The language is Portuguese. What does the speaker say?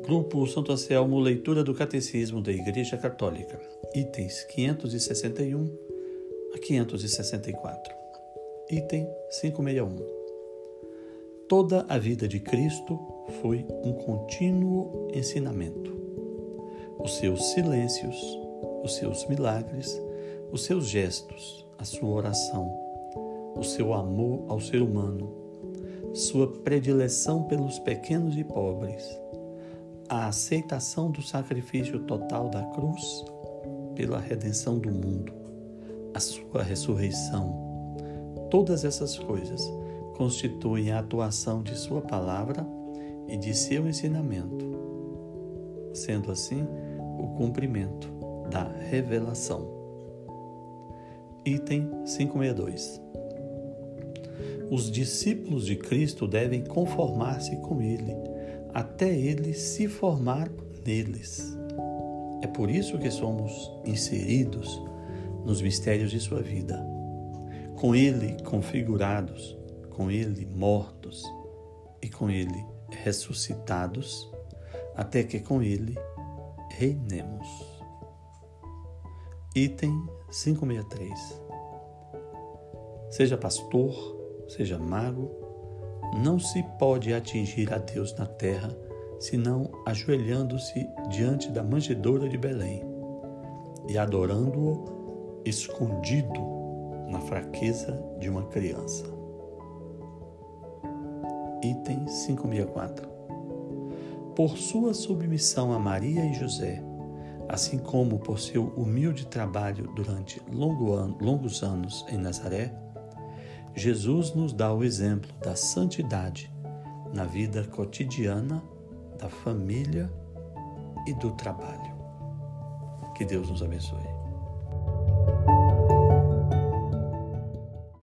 Grupo Santo Anselmo, leitura do Catecismo da Igreja Católica, itens 561 a 564. Item 561. Toda a vida de Cristo foi um contínuo ensinamento. Os seus silêncios, os seus milagres, os seus gestos, a sua oração, o seu amor ao ser humano, sua predileção pelos pequenos e pobres, a aceitação do sacrifício total da cruz pela redenção do mundo, a sua ressurreição. Todas essas coisas constituem a atuação de sua palavra e de seu ensinamento, sendo assim o cumprimento da revelação. Item 562. Os discípulos de Cristo devem conformar-se com Ele até ele se formar neles. É por isso que somos inseridos nos mistérios de sua vida, com ele configurados, com ele mortos e com ele ressuscitados, até que com ele reinemos. Item 563. Seja pastor, seja mago, não se pode atingir a Deus na terra senão ajoelhando-se diante da manjedoura de Belém e adorando-o escondido na fraqueza de uma criança. Item 564. Por sua submissão a Maria e José, assim como por seu humilde trabalho durante longo an longos anos em Nazaré, Jesus nos dá o exemplo da santidade na vida cotidiana, da família e do trabalho. Que Deus nos abençoe.